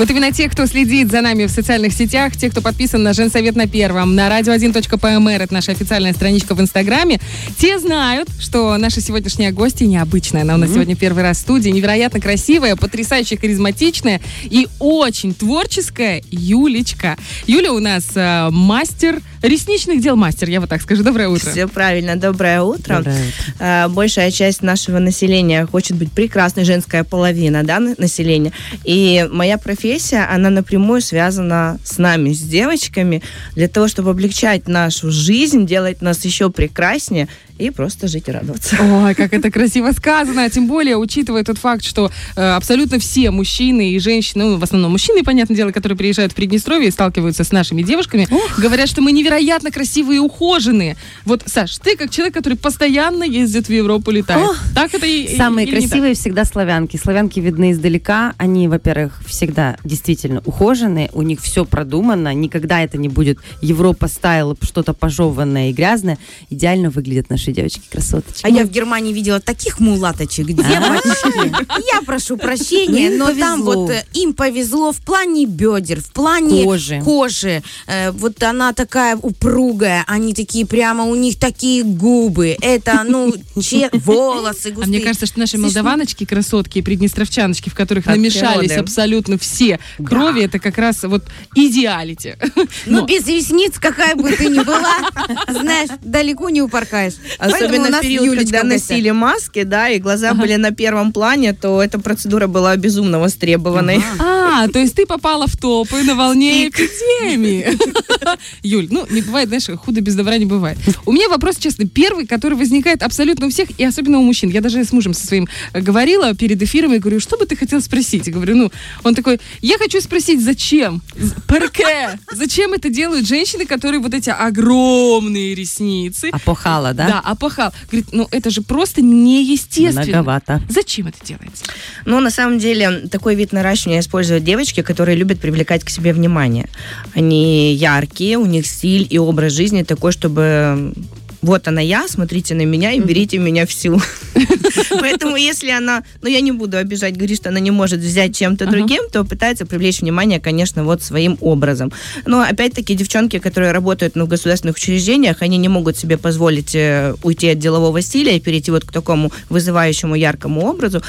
Вот именно те, кто следит за нами в социальных сетях, те, кто подписан на Женсовет на Первом, на radio1.pmr, это наша официальная страничка в Инстаграме, те знают, что наша сегодняшняя гостья необычная. Она у нас mm-hmm. сегодня первый раз в студии, невероятно красивая, потрясающе харизматичная и очень творческая Юлечка. Юля у нас э, мастер ресничных дел мастер, я вот так скажу. Доброе утро. Все правильно, доброе утро. Доброе утро. Э, большая часть нашего населения хочет быть прекрасной, женская половина да, населения. И моя профессия, она напрямую связана с нами, с девочками, для того, чтобы облегчать нашу жизнь, делать нас еще прекраснее и просто жить и радоваться. Ой, как это красиво сказано. Тем более, учитывая тот факт, что э, абсолютно все мужчины и женщины, ну, в основном мужчины, понятное дело, которые приезжают в Приднестровье и сталкиваются с нашими девушками, Ох. говорят, что мы невероятно красивые и ухоженные. Вот, Саш, ты как человек, который постоянно ездит в Европу, летает. Ох. Так это и Самые или красивые всегда славянки. Славянки видны издалека. Они, во-первых, всегда действительно ухоженные. У них все продумано. Никогда это не будет Европа стайл, что-то пожеванное и грязное. Идеально выглядят наши наши девочки красоточки. А я в Германии видела таких мулаточек, девочки. Я прошу прощения, но там вот э, им повезло в плане бедер, в плане кожи. кожи. Э, вот она такая упругая, они такие прямо, у них такие губы. Это, ну, волосы густые. А мне кажется, что наши молдаваночки, красотки и приднестровчаночки, в которых намешались абсолютно все крови, это как раз вот идеалити. Ну, без ресниц, какая бы ты ни была, знаешь, далеко не упаркаешь. Особенно в период, когда носили маски, да, и глаза ага. были на первом плане, то эта процедура была безумно востребованной. Ага. А, то есть ты попала в топы на волне эпидемии. Юль, ну, не бывает, знаешь, худо без добра не бывает. У меня вопрос, честно, первый, который возникает абсолютно у всех, и особенно у мужчин. Я даже с мужем со своим э, говорила перед эфиром, и говорю, что бы ты хотел спросить? Я говорю, ну, он такой, я хочу спросить, зачем? Парке? Зачем это делают женщины, которые вот эти огромные ресницы? Апохала, да? Да, опахал. Говорит, ну это же просто неестественно. Многовато. Зачем это делается? Ну, на самом деле, такой вид наращивания используют девочки, которые любят привлекать к себе внимание. Они яркие, у них стиль и образ жизни такой, чтобы вот она я, смотрите на меня и берите меня всю. Поэтому если она, ну я не буду обижать, говорит, что она не может взять чем-то другим, то пытается привлечь внимание, конечно, вот своим образом. Но опять-таки девчонки, которые работают ну, в государственных учреждениях, они не могут себе позволить э, уйти от делового стиля и перейти вот к такому вызывающему яркому образу.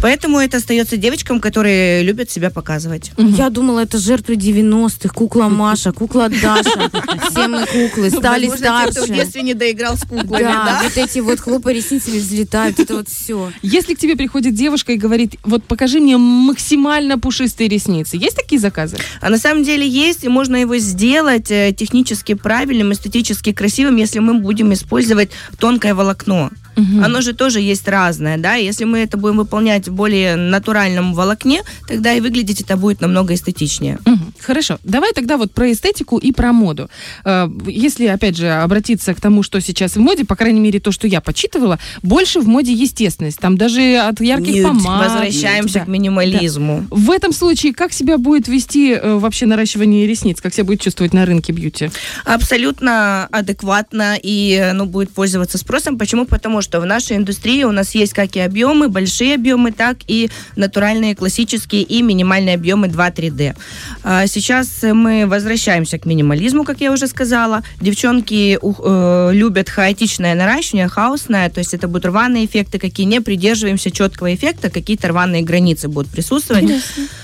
Поэтому это остается девочкам, которые любят себя показывать. Я думала, это жертвы 90-х, кукла Маша, кукла Даша. Все мы куклы, стали старше. в детстве не играл с куклами, да? Да, вот эти вот хлопы ресницами взлетают, это вот все. Если к тебе приходит девушка и говорит, вот покажи мне максимально пушистые ресницы, есть такие заказы? А на самом деле есть, и можно его сделать э, технически правильным, эстетически красивым, если мы будем использовать тонкое волокно. Угу. Оно же тоже есть разное, да, если мы это будем выполнять в более натуральном волокне, тогда и выглядеть это будет намного эстетичнее. Угу. Хорошо, давай тогда вот про эстетику и про моду. Э, если, опять же, обратиться к тому, что сейчас в моде, по крайней мере, то, что я почитывала, больше в моде естественность. Там даже от ярких Нет, помад. Возвращаемся да. к минимализму. Да. В этом случае как себя будет вести э, вообще наращивание ресниц? Как себя будет чувствовать на рынке бьюти? Абсолютно адекватно и ну, будет пользоваться спросом. Почему? Потому что в нашей индустрии у нас есть как и объемы, большие объемы, так и натуральные, классические и минимальные объемы 2-3D. А сейчас мы возвращаемся к минимализму, как я уже сказала. Девчонки э, любят хаотичное наращивание, хаосное, то есть это будут рваные эффекты, какие не придерживаемся четкого эффекта, какие-то рваные границы будут присутствовать.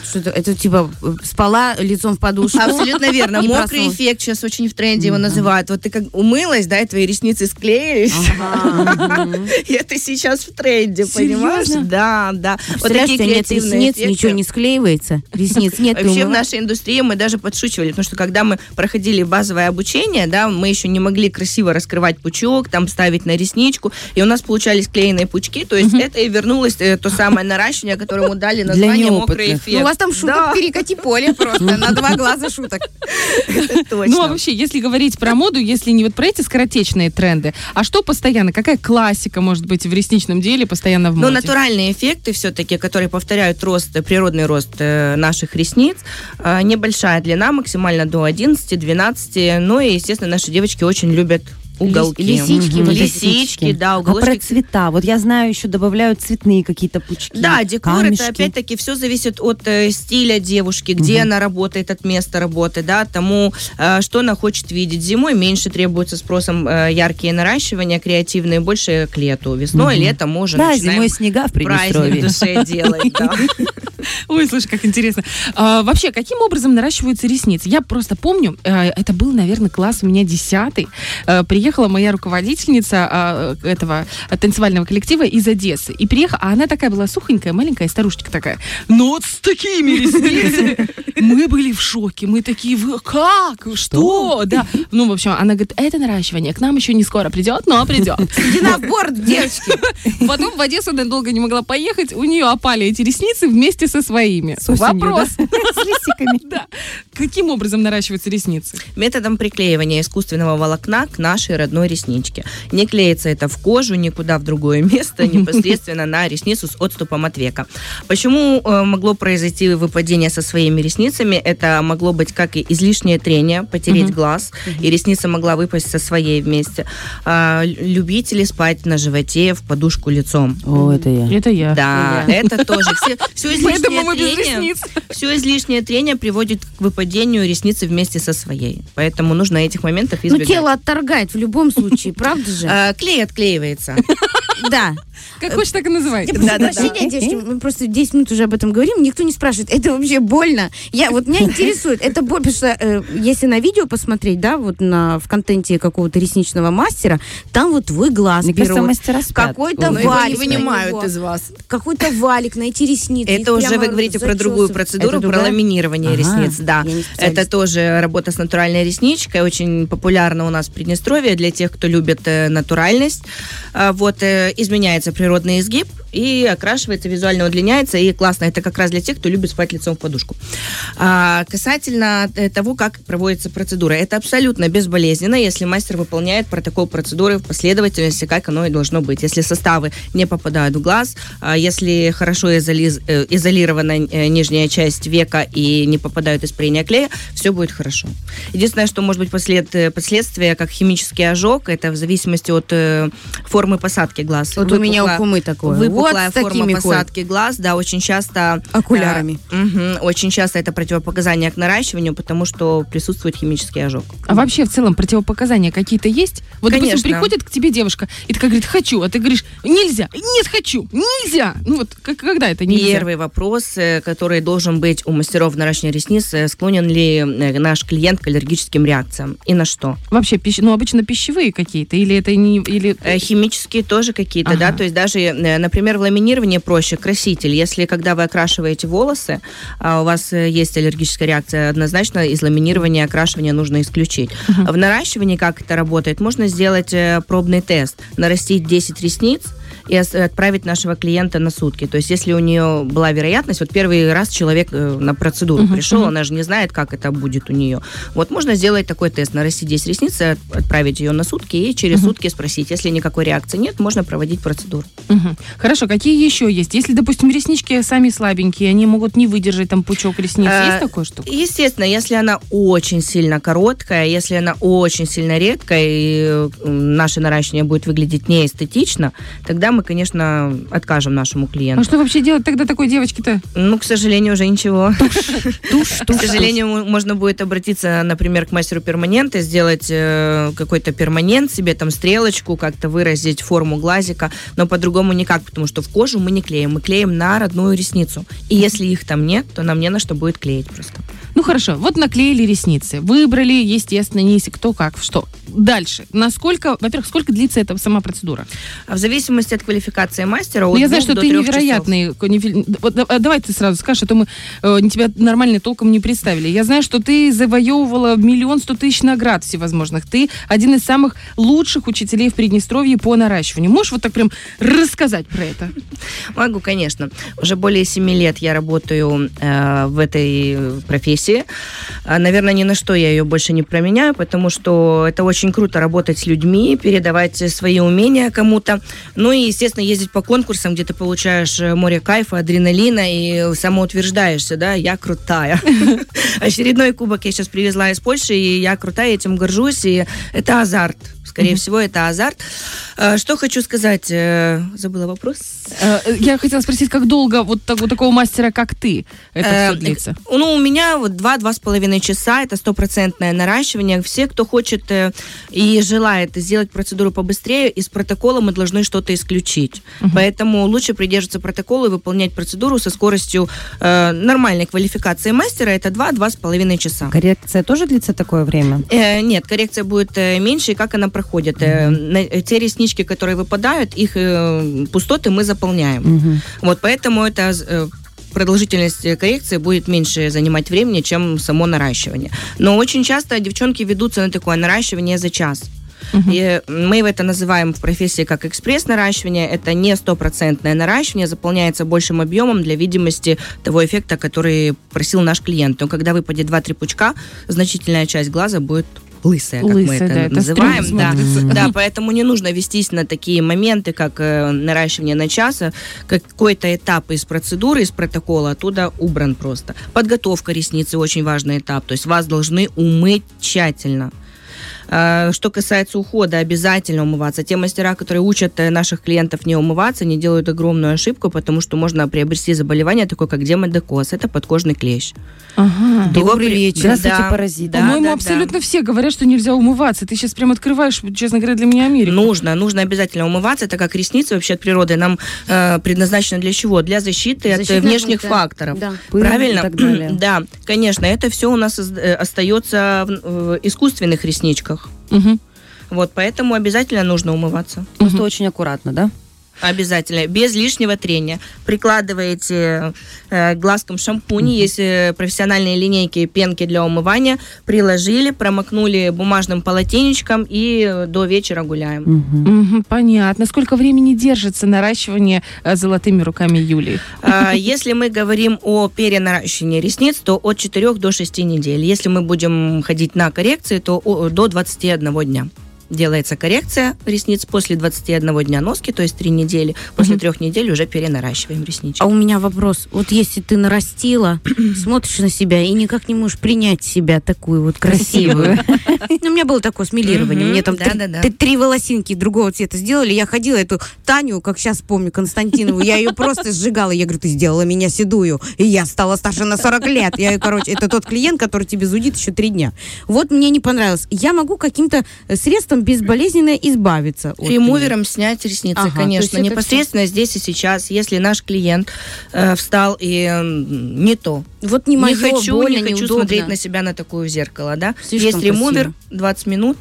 Что это, типа спала лицом в подушку? Абсолютно верно. Мокрый эффект сейчас очень в тренде его называют. Вот ты как умылась, да, и твои ресницы склеились. И это сейчас в тренде, понимаешь? Да, да. Вот такие нет ресниц, ничего не склеивается. Ресниц нет. Вообще в нашей индустрии мы даже подшучивали, потому что когда мы проходили базовое обучение, да, мы еще не могли красиво раскрывать пучок, там ставить на ресничку, и у нас получались клееные пучки, то есть это и вернулось э, то самое наращивание, которому дали название мокрый эффект. Ну, у вас там шуток перекати поле просто, на два глаза шуток. Ну, а вообще, если говорить про моду, если не вот про эти скоротечные тренды, а что постоянно, какая классика может быть в ресничном деле постоянно в ну, моде? Ну, натуральные эффекты все-таки, которые повторяют рост, природный рост э, наших ресниц, э, небольшая длина, максимально до 11-12, ну и, естественно, наши девочки очень любят уголки. Лисички, угу. лисички, да, уголочки. А про цвета? Вот я знаю, еще добавляют цветные какие-то пучки. Да, декор камешки. это опять-таки все зависит от э, стиля девушки, где угу. она работает, от места работы, да, тому, э, что она хочет видеть. Зимой меньше требуется спросом э, яркие наращивания, креативные, больше к лету. Весной, угу. летом можно Да, зимой снега в Приднестровье. Праздник душе делать, да. Ой, слушай, как интересно. А, вообще, каким образом наращиваются ресницы? Я просто помню, э, это был, наверное, класс у меня десятый. Э, приехала моя руководительница а, этого танцевального коллектива из Одессы. И приехала, а она такая была сухонькая, маленькая старушечка такая. Ну вот с такими ресницами. Мы были в шоке. Мы такие, вы как? Что? Да. Ну, в общем, она говорит, это наращивание. К нам еще не скоро придет, но придет. Иди на борт, девочки. Потом в Одессу она долго не могла поехать. У нее опали эти ресницы вместе со своими. С осенью, Вопрос. Да? С листиками. Да. Каким образом наращиваются ресницы? Методом приклеивания искусственного волокна к нашей родной ресничке. Не клеится это в кожу, никуда в другое место, непосредственно на ресницу с отступом от века. Почему э, могло произойти выпадение со своими ресницами? Это могло быть как и излишнее трение, потереть угу. глаз, угу. и ресница могла выпасть со своей вместе. А, любители спать на животе в подушку лицом. О, это я. Это я. Да, это, это тоже. Все, все излишнее трение, все излишнее трение приводит к выпадению ресницы вместе со своей. Поэтому нужно этих моментов ну, избегать. Ну, тело отторгает в любом случае, правда же? А, клей отклеивается. Да. Как хочешь, так и называй. Да, да, прощения, девочки, мы просто 10 минут уже об этом говорим, никто не спрашивает, это вообще больно? Я, вот меня интересует, это больно, потому что э, если на видео посмотреть, да, вот на, в контенте какого-то ресничного мастера, там вот вы глаз Мне берут, мастера какой-то Ой, валик не вынимают из вас. Какой-то валик на эти ресницы. Это уже вы говорите про другую процедуру, про ламинирование ресниц, да. Это тоже работа с натуральной ресничкой, очень популярна у нас в Приднестровье для тех, кто любит э, натуральность. А, вот э, изменяется природный изгиб, и окрашивается, визуально удлиняется, и классно. Это как раз для тех, кто любит спать лицом в подушку. А, касательно э, того, как проводится процедура. Это абсолютно безболезненно, если мастер выполняет протокол процедуры в последовательности, как оно и должно быть. Если составы не попадают в глаз, а если хорошо изоли... Э, изолирована э, нижняя часть века и не попадают испарения клея, все будет хорошо. Единственное, что может быть послед... последствия, как химический ожог, это в зависимости от формы посадки глаз. Вот Выпукла... у меня у Кумы такое выпуклая вот форма посадки ходят. глаз, да, очень часто... Окулярами. Э, угу, очень часто это противопоказание к наращиванию, потому что присутствует химический ожог. А вообще в целом противопоказания какие-то есть? Вот, Конечно. допустим, приходит к тебе девушка и такая говорит, хочу, а ты говоришь, нельзя, нет, хочу, нельзя. Ну вот, как, когда это нельзя? Первый вопрос, э, который должен быть у мастеров наращивания ресниц, э, склонен ли э, наш клиент к аллергическим реакциям и на что? Вообще, пищ... ну обычно пищевые какие-то или это не... Или... Химические тоже какие-то, ага. да, то есть даже, например, в ламинировании проще, краситель. Если когда вы окрашиваете волосы, а у вас есть аллергическая реакция, однозначно из ламинирования окрашивания нужно исключить. Uh-huh. В наращивании как это работает? Можно сделать пробный тест, нарастить 10 ресниц, и отправить нашего клиента на сутки. То есть, если у нее была вероятность, вот первый раз человек э, на процедуру uh-huh, пришел, uh-huh. она же не знает, как это будет у нее. Вот можно сделать такой тест, нарастить 10 ресниц, отправить ее на сутки и через uh-huh. сутки спросить. Если никакой реакции нет, можно проводить процедуру. Uh-huh. Хорошо, какие еще есть? Если, допустим, реснички сами слабенькие, они могут не выдержать там пучок ресниц, а, есть такое что? Естественно, если она очень сильно короткая, если она очень сильно редкая, и наше наращивание будет выглядеть неэстетично, тогда мы, конечно, откажем нашему клиенту. А что вообще делать тогда такой девочке-то? Ну, к сожалению, уже ничего. Туш, туш, К сожалению, можно будет обратиться, например, к мастеру перманента, сделать э, какой-то перманент себе, там, стрелочку, как-то выразить форму глазика, но по-другому никак, потому что в кожу мы не клеим, мы клеим на родную ресницу. И если их там нет, то нам не на что будет клеить просто. Ну хорошо, вот наклеили ресницы, выбрали, естественно, не кто как, что. Дальше. Насколько, во-первых, сколько длится эта сама процедура? В зависимости от квалификации мастера. От Я знаю, что ты невероятный. Не, вот, давай ты сразу скажешь, а то мы э, тебя нормально толком не представили. Я знаю, что ты завоевывала миллион сто тысяч наград всевозможных. Ты один из самых лучших учителей в Приднестровье по наращиванию. Можешь вот так прям рассказать про это? Могу, конечно. Уже более семи лет я работаю э, в этой профессии. А, наверное, ни на что я ее больше не променяю, потому что это очень круто работать с людьми, передавать свои умения кому-то. Ну и, естественно, ездить по конкурсам, где ты получаешь э, море кайфа, адреналина и самоутверждаешься, да, я крутая. Очередной кубок я сейчас привезла из Польши, и я крутая, этим горжусь, и это азарт Скорее всего, это азарт. Э, что хочу сказать? Э, забыла вопрос. Я хотела спросить, как долго вот, так, вот такого мастера, как ты, это все длится? Ну, у меня вот два-два с половиной часа, это стопроцентное наращивание. Все, кто хочет и желает сделать процедуру побыстрее, из протокола мы должны что-то исключить. Угу. Поэтому лучше придерживаться протокола и выполнять процедуру со скоростью э, нормальной квалификации мастера. Это 2-2,5 часа. Коррекция тоже длится такое время? Э, нет, коррекция будет э, меньше. И как она проходит? Угу. Э, те реснички, которые выпадают, их э, пустоты мы заполняем. Угу. Вот поэтому это продолжительность коррекции будет меньше занимать времени, чем само наращивание. Но очень часто девчонки ведутся на такое наращивание за час. Uh-huh. И мы это называем в профессии как экспресс-наращивание. Это не стопроцентное наращивание, заполняется большим объемом для видимости того эффекта, который просил наш клиент. Но когда выпадет 2-3 пучка, значительная часть глаза будет лысая, как Лысая, мы это да, называем. Это да, да, поэтому не нужно вестись на такие моменты, как э, наращивание на час. Какой-то этап из процедуры, из протокола оттуда убран просто. Подготовка ресницы очень важный этап. То есть вас должны умыть тщательно. А, что касается ухода, обязательно умываться. Те мастера, которые учат э, наших клиентов не умываться, не делают огромную ошибку, потому что можно приобрести заболевание такое, как демодекоз. Это подкожный клещ. Ага. Добрый вечер. Здравствуйте, да. паразит. Да, По-моему, да, абсолютно да. все говорят, что нельзя умываться. Ты сейчас прям открываешь, честно говоря, для меня Америку. Нужно, нужно обязательно умываться. Это как ресницы вообще от природы. Нам э, предназначено для чего? Для защиты Защитная от внешних функция. факторов. Да. Правильно? да, конечно. Это все у нас э, остается в искусственных ресничках. Угу. Вот, поэтому обязательно нужно умываться. Просто угу. очень аккуратно, да? Обязательно, без лишнего трения. Прикладываете э, глазком шампунь, mm-hmm. есть э, профессиональные линейки, пенки для умывания, приложили, промокнули бумажным полотенечком и до вечера гуляем. Mm-hmm. Mm-hmm, понятно. Сколько времени держится наращивание э, золотыми руками Юлии? Э, если мы говорим о перенаращивании ресниц, то от 4 до 6 недель. Если мы будем ходить на коррекции, то о, до 21 дня делается коррекция ресниц после 21 дня носки, то есть 3 недели. После трех недель уже перенаращиваем реснички. А у меня вопрос. Вот если ты нарастила, смотришь на себя и никак не можешь принять себя такую вот красивую. Ну, у меня было такое смелирование. Мне там три волосинки другого цвета сделали. Я ходила эту Таню, как сейчас помню, Константинову, я ее просто сжигала. Я говорю, ты сделала меня седую. И я стала старше на 40 лет. Я, короче, это тот клиент, который тебе зудит еще три дня. Вот мне не понравилось. Я могу каким-то средством безболезненно избавиться. От Ремувером снять ресницы, ага, конечно. Непосредственно все... здесь и сейчас, если наш клиент э, встал и э, не то. Вот не, мое, не хочу, больно, не хочу неудобно. смотреть на себя на такое зеркало, да. Слишком Есть ремувер, красиво. 20 минут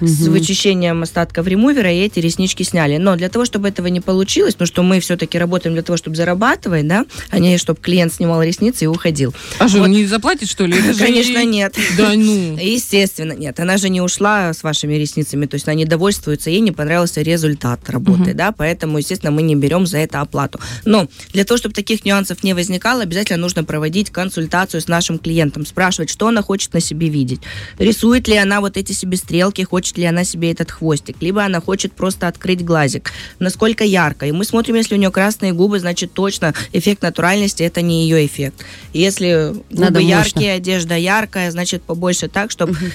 угу. с вычищением остатков ремувера, и эти реснички сняли. Но для того, чтобы этого не получилось, ну что мы все-таки работаем для того, чтобы зарабатывать, да, а не чтобы клиент снимал ресницы и уходил. А что, вот. не заплатит, что ли? Конечно, нет. Да ну. Естественно, нет. Она же не ушла с вашими ресницами, то есть она недовольствуется, ей не понравился результат работы, угу. да, поэтому, естественно, мы не берем за это оплату. Но для того, чтобы таких нюансов не возникало, обязательно нужно проводить консультацию с нашим клиентом, спрашивать, что она хочет на себе видеть. Рисует ли она вот эти себе стрелки, хочет ли она себе этот хвостик, либо она хочет просто открыть глазик, насколько ярко. И мы смотрим, если у нее красные губы, значит точно эффект натуральности это не ее эффект. Если губы Надо яркие, мощно. одежда яркая, значит побольше так, чтобы угу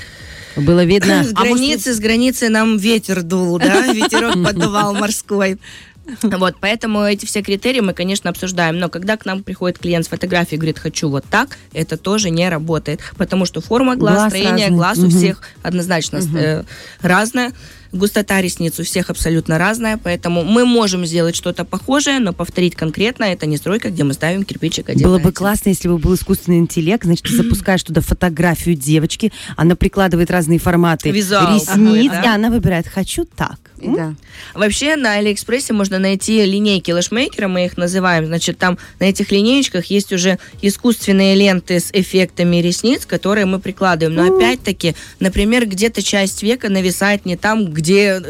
было видно. С границы, с границы нам ветер дул, да, ветерок поддувал морской. Вот, поэтому эти все критерии мы, конечно, обсуждаем. Но когда к нам приходит клиент с фотографией и говорит, хочу вот так, это тоже не работает. Потому что форма глаз, глаз строение разный. глаз угу. у всех однозначно угу. разная. Густота ресниц у всех абсолютно разная, поэтому мы можем сделать что-то похожее, но повторить конкретно это не стройка, где мы ставим кирпичик один Было бы классно, если бы был искусственный интеллект, значит, ты запускаешь туда фотографию девочки, она прикладывает разные форматы Визуал. ресниц, ага, да? и она выбирает «хочу так». Да. Вообще на Алиэкспрессе можно найти линейки лэшмейкера, мы их называем. Значит, там на этих линеечках есть уже искусственные ленты с эффектами ресниц, которые мы прикладываем. Но опять-таки, например, где-то часть века нависает не там, где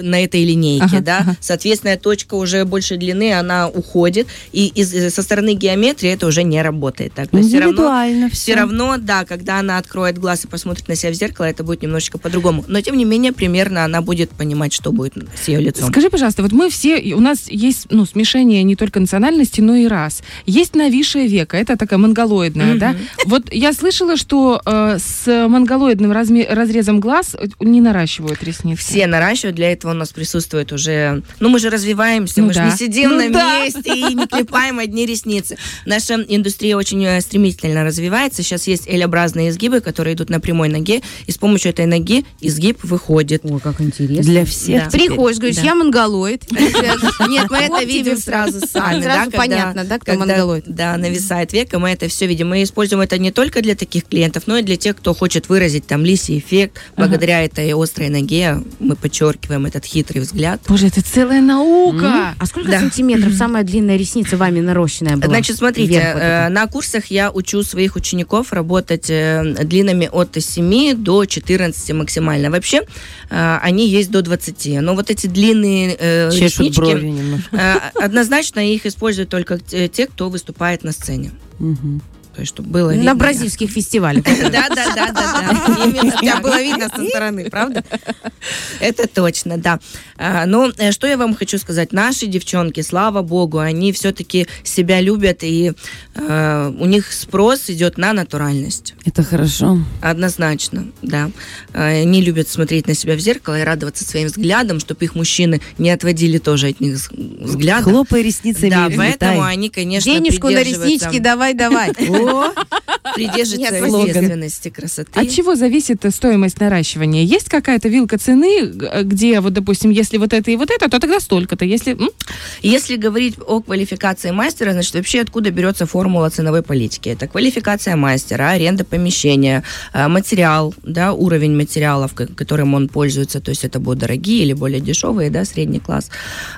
на этой линейке, ага, да, ага. соответственно, точка уже больше длины, она уходит, и из, со стороны геометрии это уже не работает. Так, то все равно, все. равно, да, когда она откроет глаз и посмотрит на себя в зеркало, это будет немножечко по-другому. Но, тем не менее, примерно она будет понимать, что будет с ее лицом. Скажи, пожалуйста, вот мы все, у нас есть ну, смешение не только национальности, но и рас. Есть нависшее веко, это такая монголоидная, mm-hmm. да? Вот я слышала, что э, с монголоидным разме- разрезом глаз не наращивают ресницы. Все наращивают, для этого у нас присутствует уже... Ну, мы же развиваемся, ну, мы да. же не сидим ну, на да. месте и не клепаем одни ресницы. Наша индустрия очень э, стремительно развивается. Сейчас есть L-образные изгибы, которые идут на прямой ноге, и с помощью этой ноги изгиб выходит. Ой, как интересно. Для всех. Да. Приходишь, говоришь, да. я монголоид. Нет, мы это видим сразу сами. Сразу понятно, да, кто монголоид. Да, нависает века, мы это все видим. Мы используем это не только для таких клиентов, но и для тех, кто хочет выразить там лисий эффект. Благодаря этой острой ноге мы подчеркиваем этот хитрый взгляд. Боже, это целая наука. А сколько сантиметров самая длинная ресница вами нарощенная была? Значит, смотрите, э, на курсах я учу своих учеников работать э, длинами от 7 до 14 максимально. Вообще, э, они есть до 20. Но вот эти длинные э, реснички, э, однозначно их используют только те, кто выступает на сцене. Угу то есть чтобы было видно. На бразильских фестивалях. Да, да, да, да. Тебя было видно со стороны, правда? Это точно, да. А, но э, что я вам хочу сказать? Наши девчонки, слава богу, они все-таки себя любят, и э, у них спрос идет на натуральность. Это хорошо. Однозначно, да. Э, они любят смотреть на себя в зеркало и радоваться своим взглядом, чтобы их мужчины не отводили тоже от них взгляд. Хлопай ресницами. Да, поэтому они, конечно, Денежку на реснички давай, давай. Придержится естественности красоты. От чего зависит стоимость наращивания? Есть какая-то вилка цены, где, вот, допустим, если вот это и вот это, то тогда столько-то. Если... Если говорить о квалификации мастера, значит, вообще откуда берется формула ценовой политики? Это квалификация мастера, аренда помещения, а, материал, да, уровень материалов, которым он пользуется, то есть это будут дорогие или более дешевые, да, средний класс.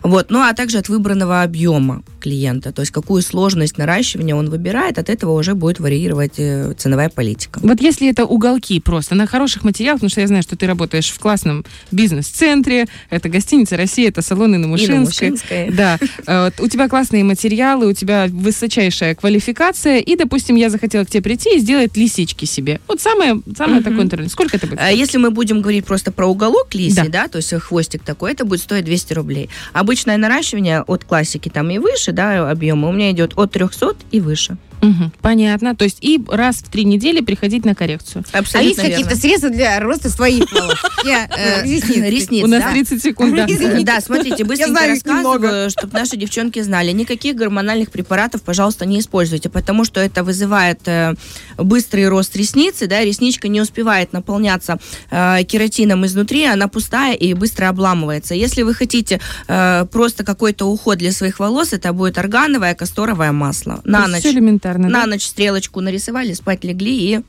Вот. Ну, а также от выбранного объема клиента, то есть какую сложность наращивания он выбирает, от этого уже будет варьировать э, ценовая политика. Вот если это уголки просто на хороших материалах, потому что я знаю, что ты работаешь в классном бизнес-центре, это гостиница «Россия», это салоны на Мушинской. Да. Э, у тебя классные материалы, у тебя высочайшая квалификация, и, допустим, я захотела к тебе прийти и сделать лисички себе. Вот самое, самое такое интернет. Сколько это будет? А если мы будем говорить просто про уголок лиси, да, то есть хвостик такой, это будет стоить 200 рублей. Обычное наращивание от классики там и выше, да, объема у меня идет от 300 и выше. Угу, понятно. То есть и раз в три недели приходить на коррекцию. Абсолютно а есть какие-то средства для роста своих волос? Э, ресниц. У нас 30 секунд. Да, смотрите, быстренько рассказываю, чтобы наши девчонки знали. Никаких гормональных препаратов, пожалуйста, не используйте, потому что это вызывает э, быстрый рост ресницы, да, ресничка не успевает наполняться э, кератином изнутри, она пустая и быстро обламывается. Если вы хотите просто какой-то уход для своих волос, это будет органовое касторовое масло. На ночь. Все элементарно элементарно. На да? ночь стрелочку нарисовали, спать легли и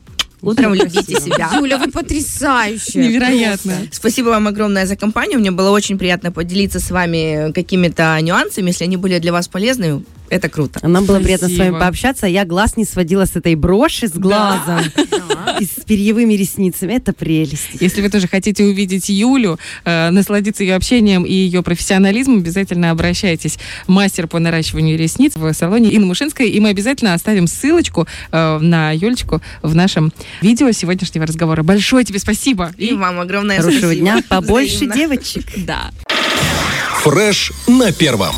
Утром любите себя. Юля, вы потрясающая. Невероятно. Спасибо вам огромное за компанию. Мне было очень приятно поделиться с вами какими-то нюансами. Если они были для вас полезны, это круто. Нам было Спасибо. приятно с вами пообщаться. Я глаз не сводила с этой броши, с глазом. Да. И с перьевыми ресницами. Это прелесть. Если вы тоже хотите увидеть Юлю, э, насладиться ее общением и ее профессионализмом, обязательно обращайтесь. Мастер по наращиванию ресниц в салоне Инна Мушинская. И мы обязательно оставим ссылочку э, на Юлечку в нашем видео сегодняшнего разговора. Большое тебе спасибо. И, и вам огромное Хорошего спасибо. дня. Побольше Взаимно. девочек. Да. Фреш на первом.